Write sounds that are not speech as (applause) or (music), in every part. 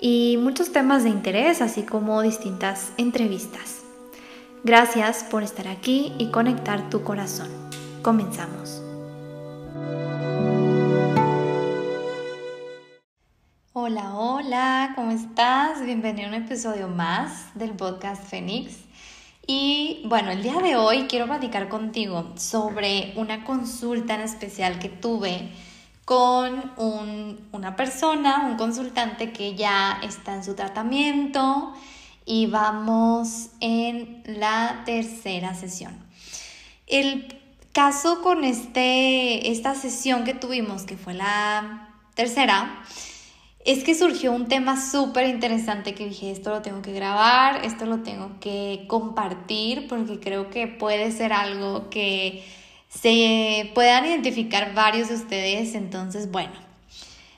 y muchos temas de interés, así como distintas entrevistas. Gracias por estar aquí y conectar tu corazón. Comenzamos. Hola, hola, ¿cómo estás? Bienvenido a un episodio más del podcast Fénix. Y bueno, el día de hoy quiero platicar contigo sobre una consulta en especial que tuve con una persona, un consultante que ya está en su tratamiento y vamos en la tercera sesión. El caso con este, esta sesión que tuvimos, que fue la tercera, es que surgió un tema súper interesante que dije, esto lo tengo que grabar, esto lo tengo que compartir, porque creo que puede ser algo que se puedan identificar varios de ustedes. Entonces, bueno,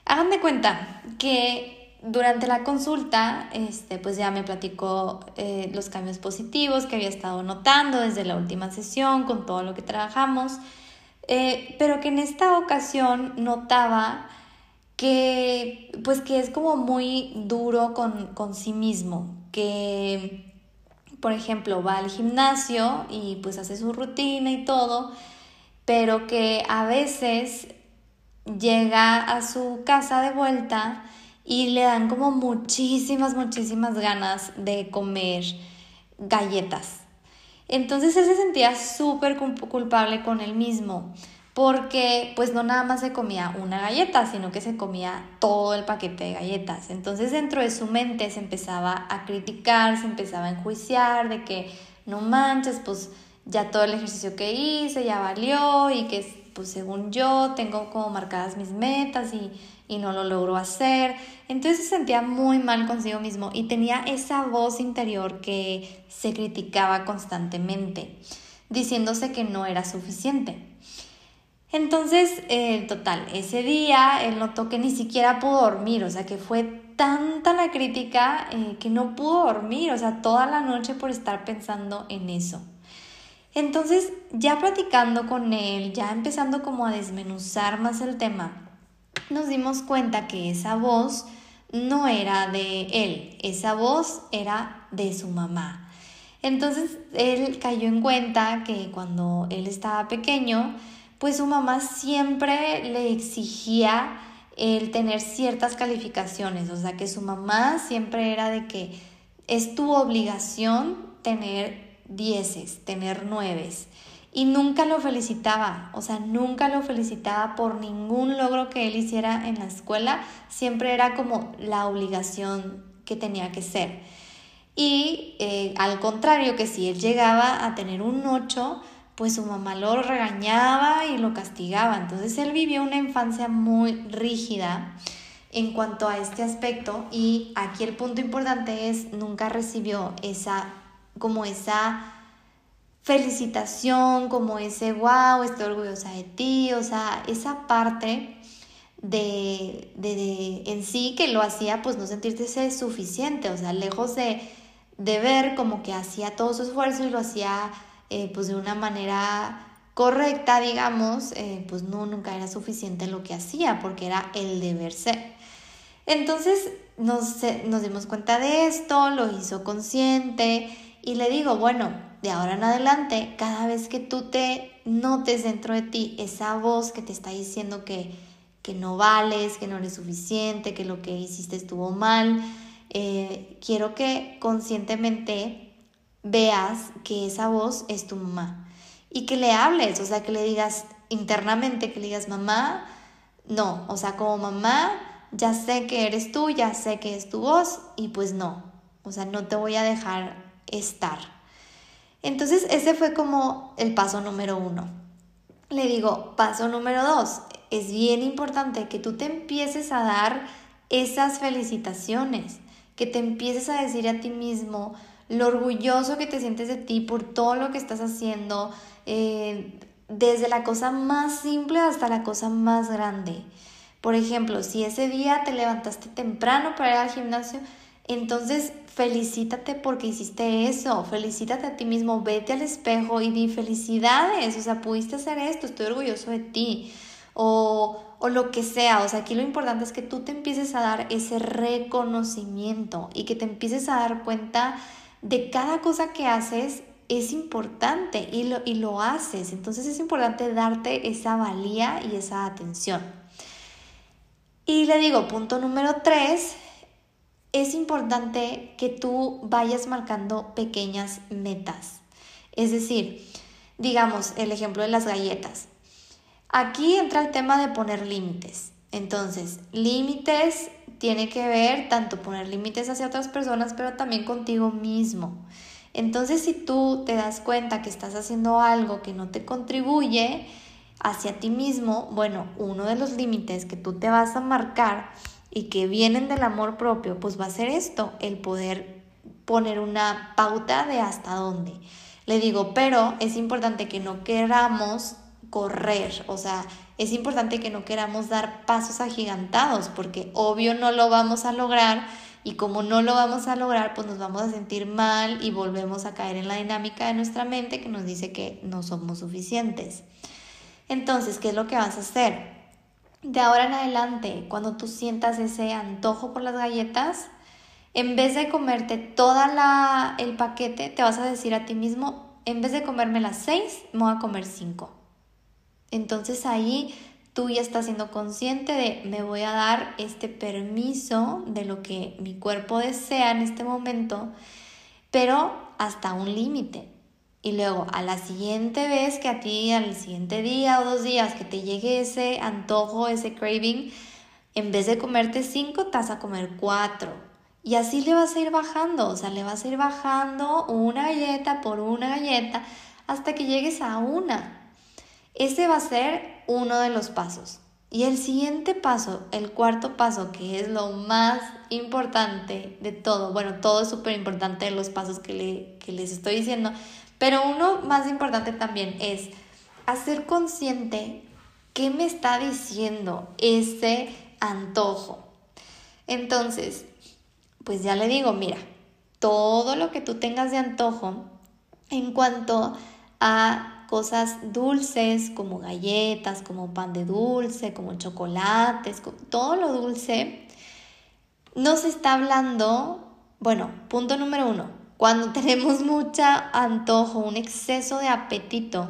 hagan de cuenta que durante la consulta, este, pues ya me platicó eh, los cambios positivos que había estado notando desde la última sesión con todo lo que trabajamos, eh, pero que en esta ocasión notaba que pues que es como muy duro con, sí mismo, que por ejemplo va al gimnasio y pues hace su rutina y todo, pero que a veces llega a su casa de vuelta y le dan como muchísimas, muchísimas ganas de comer galletas. Entonces él se sentía súper culpable con él mismo porque pues no nada más se comía una galleta, sino que se comía todo el paquete de galletas. Entonces dentro de su mente se empezaba a criticar, se empezaba a enjuiciar de que no manches, pues ya todo el ejercicio que hice ya valió y que pues según yo tengo como marcadas mis metas y, y no lo logro hacer. Entonces se sentía muy mal consigo mismo y tenía esa voz interior que se criticaba constantemente, diciéndose que no era suficiente. Entonces, eh, total, ese día él notó que ni siquiera pudo dormir, o sea que fue tanta la crítica eh, que no pudo dormir, o sea, toda la noche por estar pensando en eso. Entonces, ya platicando con él, ya empezando como a desmenuzar más el tema, nos dimos cuenta que esa voz no era de él, esa voz era de su mamá. Entonces, él cayó en cuenta que cuando él estaba pequeño, pues su mamá siempre le exigía el tener ciertas calificaciones, o sea que su mamá siempre era de que es tu obligación tener dieces, tener nueves. Y nunca lo felicitaba, o sea, nunca lo felicitaba por ningún logro que él hiciera en la escuela, siempre era como la obligación que tenía que ser. Y eh, al contrario, que si él llegaba a tener un 8, pues su mamá lo regañaba y lo castigaba. Entonces él vivió una infancia muy rígida en cuanto a este aspecto y aquí el punto importante es nunca recibió esa como esa felicitación, como ese wow, estoy orgullosa de ti, o sea, esa parte de, de, en sí que lo hacía pues no sentirse suficiente, o sea, lejos de, de ver como que hacía todo su esfuerzo y lo hacía eh, pues de una manera correcta, digamos, eh, pues no, nunca era suficiente lo que hacía porque era el deber ser. Entonces nos, nos dimos cuenta de esto, lo hizo consciente y le digo, bueno, de ahora en adelante, cada vez que tú te notes dentro de ti esa voz que te está diciendo que, que no vales, que no eres suficiente, que lo que hiciste estuvo mal, eh, quiero que conscientemente veas que esa voz es tu mamá y que le hables, o sea, que le digas internamente, que le digas, mamá, no, o sea, como mamá, ya sé que eres tú, ya sé que es tu voz y pues no, o sea, no te voy a dejar estar. Entonces, ese fue como el paso número uno. Le digo, paso número dos, es bien importante que tú te empieces a dar esas felicitaciones, que te empieces a decir a ti mismo lo orgulloso que te sientes de ti por todo lo que estás haciendo, eh, desde la cosa más simple hasta la cosa más grande. Por ejemplo, si ese día te levantaste temprano para ir al gimnasio, entonces felicítate porque hiciste eso, felicítate a ti mismo, vete al espejo y di felicidades, o sea, pudiste hacer esto, estoy orgulloso de ti, o, o lo que sea, o sea, aquí lo importante es que tú te empieces a dar ese reconocimiento y que te empieces a dar cuenta de cada cosa que haces es importante y lo, y lo haces, entonces es importante darte esa valía y esa atención. Y le digo, punto número tres, es importante que tú vayas marcando pequeñas metas. Es decir, digamos el ejemplo de las galletas. Aquí entra el tema de poner límites. Entonces, límites tiene que ver tanto poner límites hacia otras personas, pero también contigo mismo. Entonces, si tú te das cuenta que estás haciendo algo que no te contribuye hacia ti mismo, bueno, uno de los límites que tú te vas a marcar y que vienen del amor propio, pues va a ser esto, el poder poner una pauta de hasta dónde. Le digo, pero es importante que no queramos correr, o sea, es importante que no queramos dar pasos agigantados, porque obvio no lo vamos a lograr y como no lo vamos a lograr, pues nos vamos a sentir mal y volvemos a caer en la dinámica de nuestra mente que nos dice que no somos suficientes. Entonces, ¿qué es lo que vas a hacer? De ahora en adelante, cuando tú sientas ese antojo por las galletas, en vez de comerte toda el paquete, te vas a decir a ti mismo, en vez de comerme las seis, me voy a comer cinco. Entonces ahí tú ya estás siendo consciente de me voy a dar este permiso de lo que mi cuerpo desea en este momento, pero hasta un límite. Y luego a la siguiente vez que a ti, al siguiente día o dos días que te llegue ese antojo, ese craving, en vez de comerte cinco, te vas a comer cuatro. Y así le vas a ir bajando, o sea, le vas a ir bajando una galleta por una galleta hasta que llegues a una. Ese va a ser uno de los pasos. Y el siguiente paso, el cuarto paso, que es lo más importante de todo, bueno, todo es súper importante de los pasos que, le, que les estoy diciendo, pero uno más importante también es hacer consciente qué me está diciendo ese antojo. Entonces, pues ya le digo, mira, todo lo que tú tengas de antojo en cuanto a cosas dulces como galletas, como pan de dulce, como chocolates, todo lo dulce, nos está hablando, bueno, punto número uno, cuando (laughs) tenemos mucha antojo, un exceso de apetito,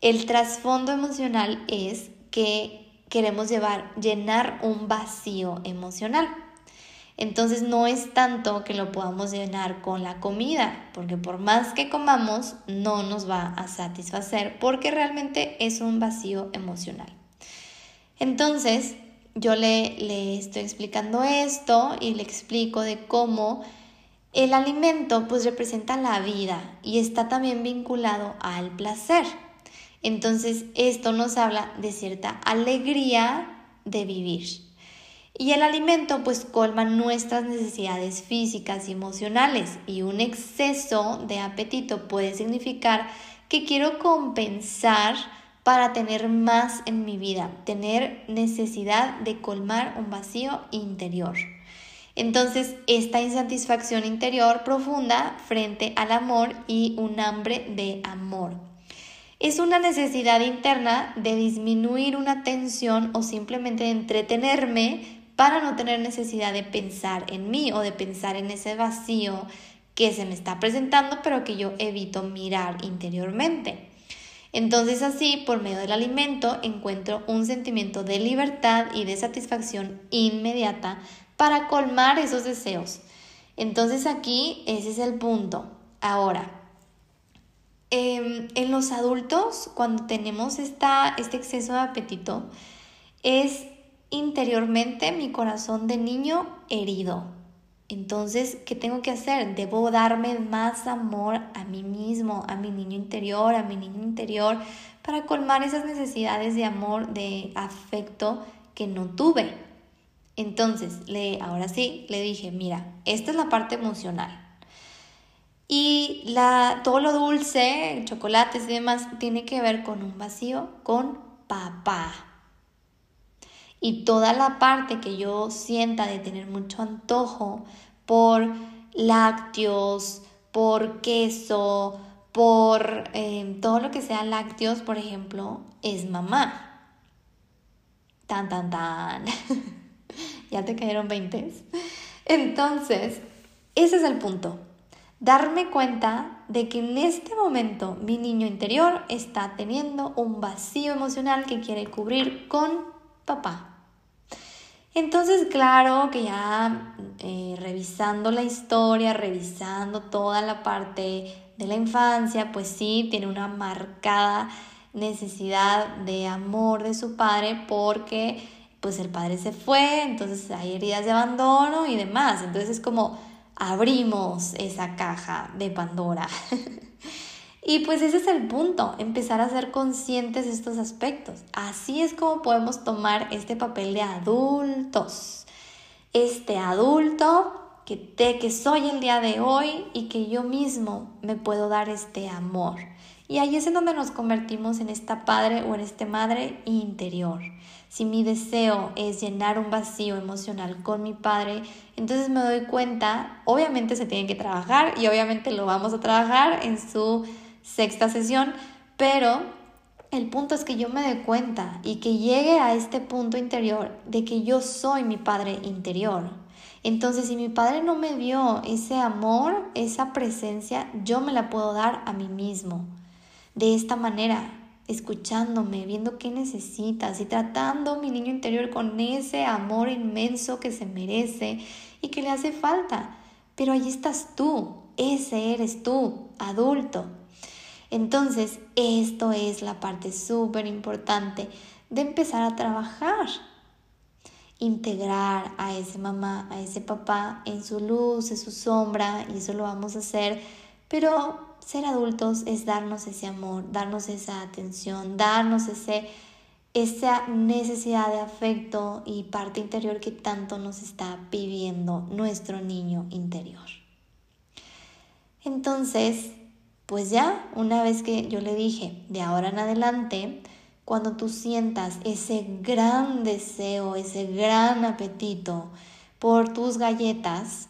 el trasfondo emocional es que queremos llenar un vacío emocional. Entonces no es tanto que lo podamos llenar con la comida, porque por más que comamos no nos va a satisfacer, porque realmente es un vacío emocional. Entonces yo le, le estoy explicando esto y le explico de cómo el alimento pues representa la vida y está también vinculado al placer. Entonces esto nos habla de cierta alegría de vivir. Y el alimento pues colma nuestras necesidades físicas y emocionales y un exceso de apetito puede significar que quiero compensar para tener más en mi vida, tener necesidad de colmar un vacío interior. Entonces, esta insatisfacción interior profunda frente al amor y un hambre de amor. Es una necesidad interna de disminuir una tensión o simplemente de entretenerme para no tener necesidad de pensar en mí o de pensar en ese vacío que se me está presentando pero que yo evito mirar interiormente. Entonces así, por medio del alimento, encuentro un sentimiento de libertad y de satisfacción inmediata para colmar esos deseos. Entonces aquí ese es el punto. Ahora, em, en los adultos, cuando tenemos esta, este exceso de apetito, es interiormente mi corazón de niño herido. Entonces, ¿qué tengo que hacer? Debo darme más amor a mí mismo, a mi niño interior, a mi niño interior, para colmar esas necesidades de amor, de afecto que no tuve. Entonces, le, ahora sí, le dije, mira, esta es la parte emocional. Y la, todo lo dulce, chocolates y demás, tiene que ver con un vacío con papá. Y toda la parte que yo sienta de tener mucho antojo por lácteos, por queso, por eh, todo lo que sea lácteos, por ejemplo, es mamá. Tan, tan, tan. (laughs) ya te cayeron 20. Entonces, ese es el punto. Darme cuenta de que en este momento mi niño interior está teniendo un vacío emocional que quiere cubrir con papá. Entonces, claro que ya eh, revisando la historia, revisando toda la parte de la infancia, pues sí, tiene una marcada necesidad de amor de su padre porque pues el padre se fue, entonces hay heridas de abandono y demás. Entonces es como abrimos esa caja de Pandora. (laughs) y pues ese es el punto, empezar a ser conscientes de estos aspectos. Así es como podemos tomar este papel de adultos. Este adulto que te que soy el día de hoy y que yo mismo me puedo dar este amor. Y ahí es en donde nos convertimos en esta padre o en este madre interior. Si mi deseo es llenar un vacío emocional con mi padre, entonces me doy cuenta, obviamente se tiene que trabajar y obviamente lo vamos a trabajar en su sexta sesión, pero el punto es que yo me dé cuenta y que llegue a este punto interior de que yo soy mi padre interior. Entonces, si mi padre no me dio ese amor, esa presencia, yo me la puedo dar a mí mismo de esta manera, escuchándome, viendo qué necesitas y tratando mi niño interior con ese amor inmenso que se merece y que le hace falta. Pero ahí estás tú, ese eres tú, adulto. Entonces, esto es la parte súper importante de empezar a trabajar. Integrar a ese mamá, a ese papá en su luz, en su sombra, y eso lo vamos a hacer, pero ser adultos es darnos ese amor, darnos esa atención, darnos ese, esa necesidad de afecto y parte interior que tanto nos está pidiendo nuestro niño interior. Entonces, pues ya, una vez que yo le dije, de ahora en adelante, cuando tú sientas ese gran deseo, ese gran apetito por tus galletas,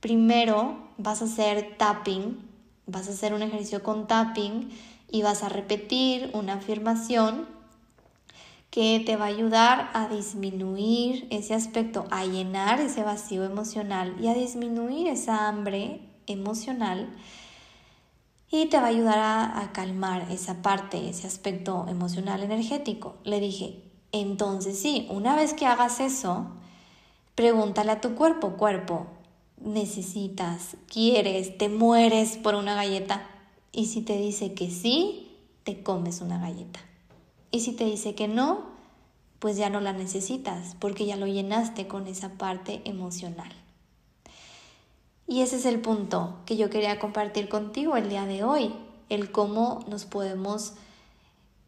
primero vas a hacer tapping Vas a hacer un ejercicio con tapping y vas a repetir una afirmación que te va a ayudar a disminuir ese aspecto, a llenar ese vacío emocional y a disminuir esa hambre emocional y te va a ayudar a, a, calmar esa parte, ese aspecto emocional energético. Le dije, entonces sí, una vez que hagas eso, pregúntale a tu cuerpo, cuerpo, necesitas, quieres, te mueres por una galleta. Y si te dice que sí, te comes una galleta. Y si te dice que no, pues ya no la necesitas porque ya lo llenaste con esa parte emocional. Y ese es el punto que yo quería compartir contigo el día de hoy, el cómo nos podemos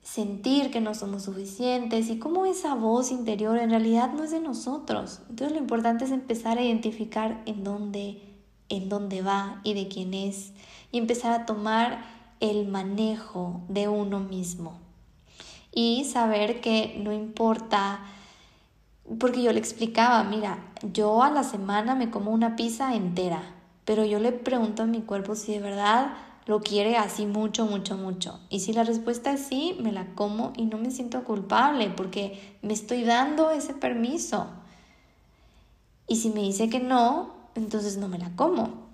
sentir que no somos suficientes y cómo esa voz interior en realidad no es de nosotros. Entonces lo importante es empezar a identificar en dónde, en dónde va y de quién es y empezar a tomar el manejo de uno mismo. Y saber que no importa, porque yo le explicaba, mira, yo a la semana me como una pizza entera, pero yo le pregunto a mi cuerpo si de verdad lo quiere así mucho, mucho, mucho. Y si la respuesta es sí, me la como y no me siento culpable porque me estoy dando ese permiso. Y si me dice que no, entonces no me la como.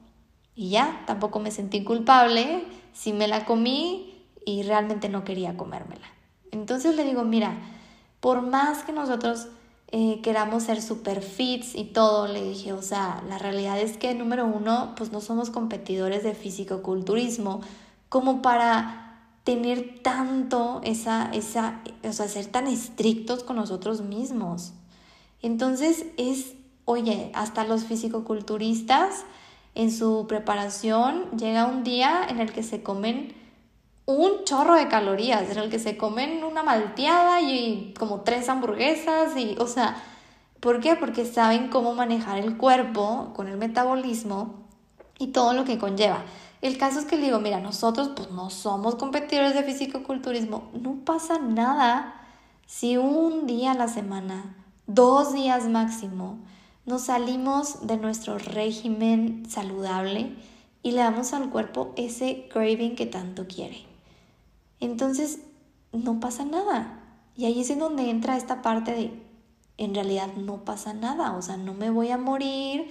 Y ya, tampoco me sentí culpable si me la comí y realmente no quería comérmela. Entonces le digo, mira, por más que nosotros eh, queramos ser super fits y todo, le dije, o sea, la realidad es que número uno, pues no somos competidores de físico-culturismo como para tener tanto esa, esa, o sea, ser tan estrictos con nosotros mismos. Entonces es, oye, hasta los físico-culturistas en su preparación llega un día en el que se comen un chorro de calorías en el que se comen una malteada y como tres hamburguesas y, o sea, ¿Por qué? Porque saben cómo manejar el cuerpo con el metabolismo y todo lo que conlleva. El caso es que le digo, mira, nosotros pues no somos competidores de físico-culturismo, no pasa nada si un día a la semana, dos días máximo, nos salimos de nuestro régimen saludable y le damos al cuerpo ese craving que tanto quiere. Entonces, no pasa nada. Y ahí es en donde entra esta parte de, en realidad no pasa nada, o sea, no me voy a morir,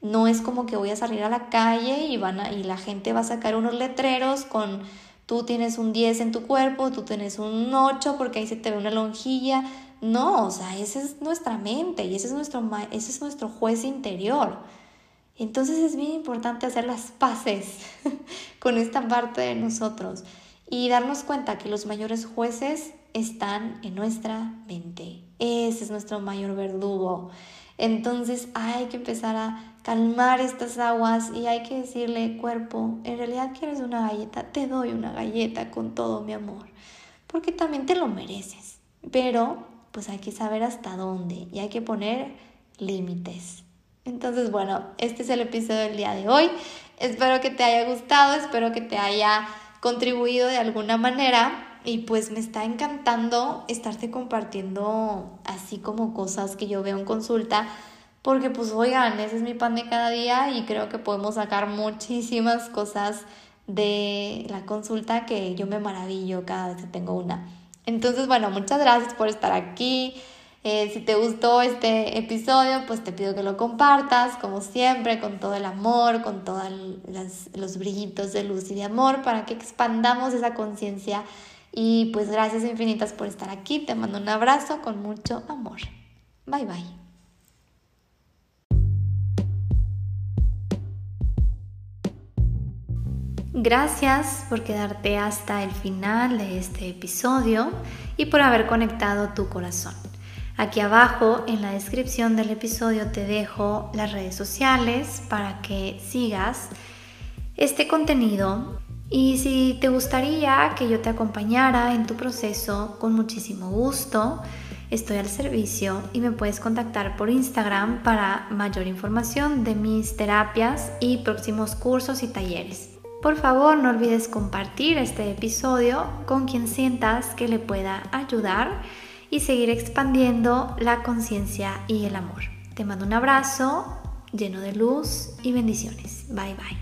no es como que voy a salir a la calle y, van y la gente va a sacar unos letreros con tú tienes un 10 en tu cuerpo, tú tienes un 8 porque ahí se te ve una lonjilla. No, o sea, esa es nuestra mente y ese es nuestro, ese es nuestro juez interior. Entonces es bien importante hacer las paces (laughs) con esta parte de nosotros y darnos cuenta que los mayores jueces están en nuestra mente. Ese es nuestro mayor verdugo. Entonces hay que empezar a calmar estas aguas y hay que decirle, cuerpo, en realidad quieres una galleta, te doy una galleta con todo mi amor, porque también te lo mereces. Pero pues hay que saber hasta dónde y hay que poner límites. Entonces, bueno, este es el episodio del día de hoy. Espero que te haya gustado, espero que te haya contribuido de alguna manera y pues me está encantando estarte compartiendo así como cosas que yo veo en consulta, porque pues oigan, ese es mi pan de cada día y creo que podemos sacar muchísimas cosas de la consulta que yo me maravillo cada vez que tengo una. Entonces, bueno, muchas gracias por estar aquí. Eh, si te gustó este episodio, pues te pido que lo compartas, como siempre, con todo el amor, con todos los brillitos de luz y de amor, para que expandamos esa conciencia y pues gracias infinitas por estar aquí. Te mando un abrazo con mucho amor. Bye bye. Gracias por quedarte hasta el final de este episodio y por haber conectado tu corazón. Aquí abajo en la descripción del episodio te dejo las redes sociales para que sigas este contenido. Y si te gustaría que yo te acompañara en tu proceso, con muchísimo gusto, estoy al servicio y me puedes contactar por Instagram para mayor información de mis terapias y próximos cursos y talleres. Por favor, no olvides compartir este episodio con quien sientas que le pueda ayudar y seguir expandiendo la conciencia y el amor. Te mando un abrazo lleno de luz y bendiciones. Bye bye.